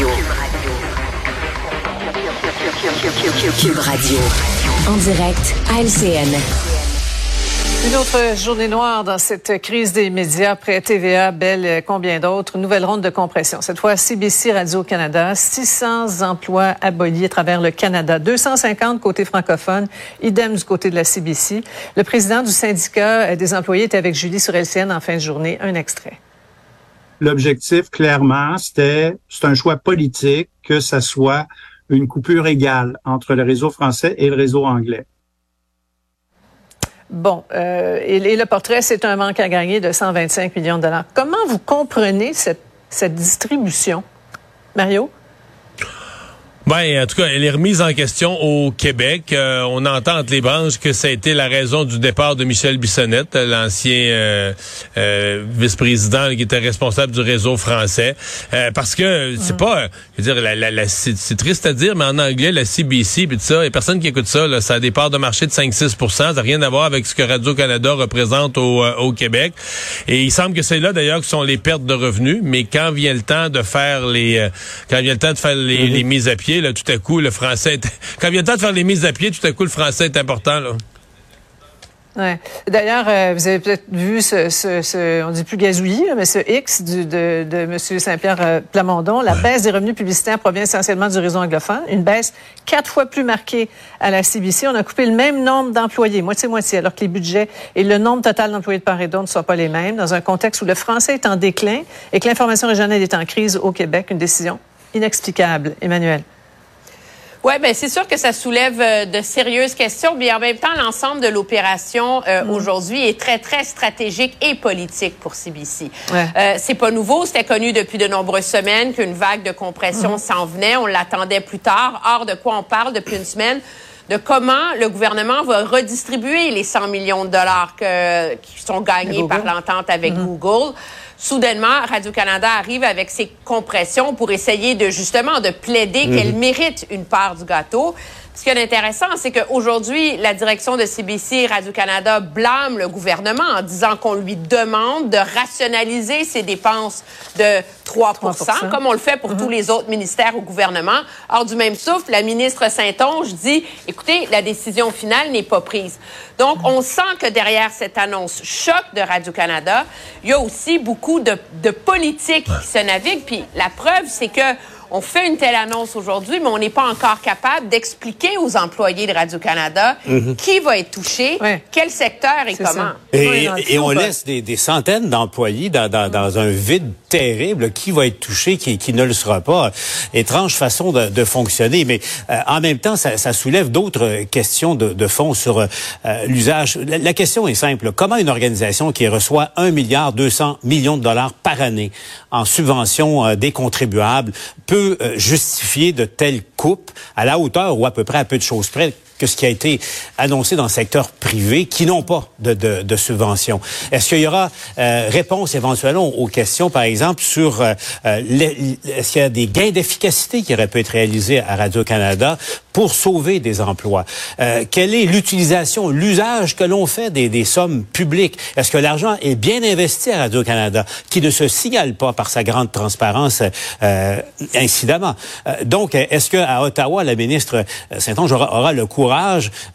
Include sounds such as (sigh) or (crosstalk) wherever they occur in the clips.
Radio. Cube Radio. En direct à LCN. Une autre journée noire dans cette crise des médias après TVA, Bell, combien d'autres. Nouvelle ronde de compression. Cette fois, CBC Radio-Canada, 600 emplois abolis à travers le Canada, 250 côté francophone, idem du côté de la CBC. Le président du syndicat des employés était avec Julie sur LCN en fin de journée. Un extrait. L'objectif, clairement, c'était, c'est un choix politique que ça soit une coupure égale entre le réseau français et le réseau anglais. Bon, euh, et, le portrait, c'est un manque à gagner de 125 millions de dollars. Comment vous comprenez cette, cette distribution, Mario? Ben, en tout cas, elle est remise en question au Québec. Euh, on entend entre les branches que ça a été la raison du départ de Michel Bissonnette, l'ancien euh, euh, vice-président qui était responsable du réseau français. parce que c'est pas, je veux dire, la, la, c'est triste à dire, mais en anglais, la CBC, puis tout ça, et personne qui écoute ça, là, ça a des parts de marché de 5-6% Ça n'a rien à voir avec ce que Radio-Canada représente au, au Québec. Et il semble que c'est là, d'ailleurs, que sont les pertes de revenus. Mais quand vient le temps de faire les, quand vient le temps de faire les, mm-hmm. les mises à pied, tout à coup, le français... (laughs) Quand il vient le temps de faire les mises à pied, tout à coup, le français est important, là. Ouais. D'ailleurs, euh, vous avez peut-être vu ce, ce, ce, on dit plus gazouillis, mais ce X du, de, de M. Saint-Pierre euh, Plamondon. La baisse des revenus publicitaires provient essentiellement du réseau anglophone. Une baisse quatre fois plus marquée à la CBC. On a coupé le même nombre d'employés, moitié-moitié, alors que les budgets et le nombre total d'employés de part et d'autre ne sont pas les mêmes, dans un contexte où le français est en déclin et que l'information régionale est en crise au Québec. Une décision inexplicable. Emmanuel. Oui, ben c'est sûr que ça soulève euh, de sérieuses questions, mais en même temps, l'ensemble de l'opération euh, mm. aujourd'hui est très, très stratégique et politique pour CBC. Ouais. Euh, c'est pas nouveau, c'était connu depuis de nombreuses semaines qu'une vague de compression mm. s'en venait. On l'attendait plus tard. Or, de quoi on parle depuis une semaine? De comment le gouvernement va redistribuer les 100 millions de dollars que, qui sont gagnés par l'entente avec mm. Google soudainement, Radio-Canada arrive avec ses compressions pour essayer de justement de plaider mhm. qu'elle mérite une part du gâteau. Ce qui est intéressant, c'est qu'aujourd'hui, la direction de CBC et Radio-Canada blâme le gouvernement en disant qu'on lui demande de rationaliser ses dépenses de 3%, comme on le fait pour tous mhm. les autres ministères au gouvernement. Or, du même souffle, la ministre Saint-Onge dit, écoutez, la décision finale n'est pas prise. Donc, on sent que derrière cette annonce choc de Radio-Canada, il y a aussi beaucoup de, de politique qui se navigue. Puis la preuve, c'est que on fait une telle annonce aujourd'hui, mais on n'est pas encore capable d'expliquer aux employés de Radio-Canada mhm. qui va être touché, quel secteur et comment. Et, on laisse des, centaines d'employés dans, un vide terrible. Qui va être touché, qui, ne le sera pas. Étrange façon de, fonctionner. Mais euh, en même temps, ça, soulève d'autres questions de, fond sur euh, l'usage. La, question est simple. Comment une organisation qui reçoit 1 milliard 200 millions de dollars par année en subvention euh, des contribuables peut euh, justifier de telles coupes à la hauteur ou à peu près à peu de choses près? Que ce qui a été annoncé dans le secteur privé qui n'ont pas de, subventions. Est-ce qu'il y aura euh, réponse éventuellement aux questions, par exemple, sur euh, euh est-ce qu'il y a des gains d'efficacité qui auraient pu être réalisés à Radio-Canada pour sauver des emplois? Euh, quelle est l'utilisation, l'usage que l'on fait des, des sommes publiques? Est-ce que l'argent est bien investi à Radio-Canada, qui ne se signale pas par sa grande transparence, euh, incidemment? donc, est-ce qu'à Ottawa, la ministre Saint-Onge aura, aura le courage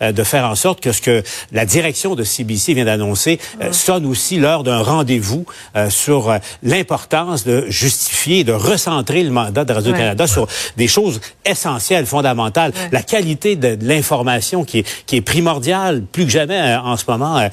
euh, de faire en sorte que ce que la direction de CBC vient d'annoncer euh, sonne aussi l'heure d'un rendez-vous euh, sur l'importance de justifier, de recentrer le mandat de Radio-Canada sur des choses essentielles, fondamentales. La qualité de, l'information qui est, qui est primordiale plus que jamais en ce moment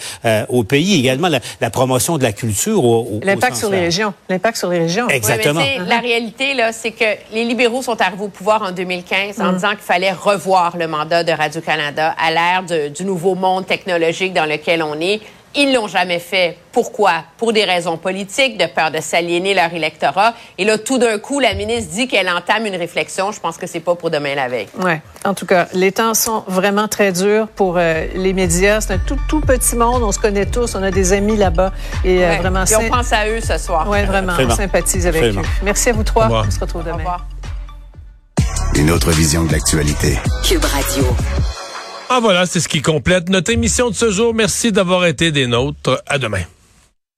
au pays. Également la, promotion de la culture. L'impact sur les régions. L'impact sur les régions. Exactement. la réalité, là, c'est que les libéraux sont arrivés au pouvoir en 2015 en mm. disant qu'il fallait revoir le mandat de Radio-Canada Canada à l'ère du nouveau monde technologique dans lequel on est. Ils l'ont jamais fait. Pourquoi? Pour des raisons politiques, de peur de s'aliéner leur électorat. Et là, tout d'un coup, la ministre dit qu'elle entame une réflexion. Je pense que c'est pas pour demain la veille. Ouais. En tout cas, les temps sont vraiment très durs pour euh, les médias. C'est un tout, tout petit monde. On se connaît tous. On a des amis là-bas. Et euh, vraiment, et on pense à eux ce soir. Oui, vraiment. On sympathise avec eux. Merci à vous trois. On se retrouve demain. Au revoir. Une autre vision de l'actualité. Cube Radio. Ah voilà, c'est ce qui complète notre émission de ce jour. Merci d'avoir été des nôtres. À demain.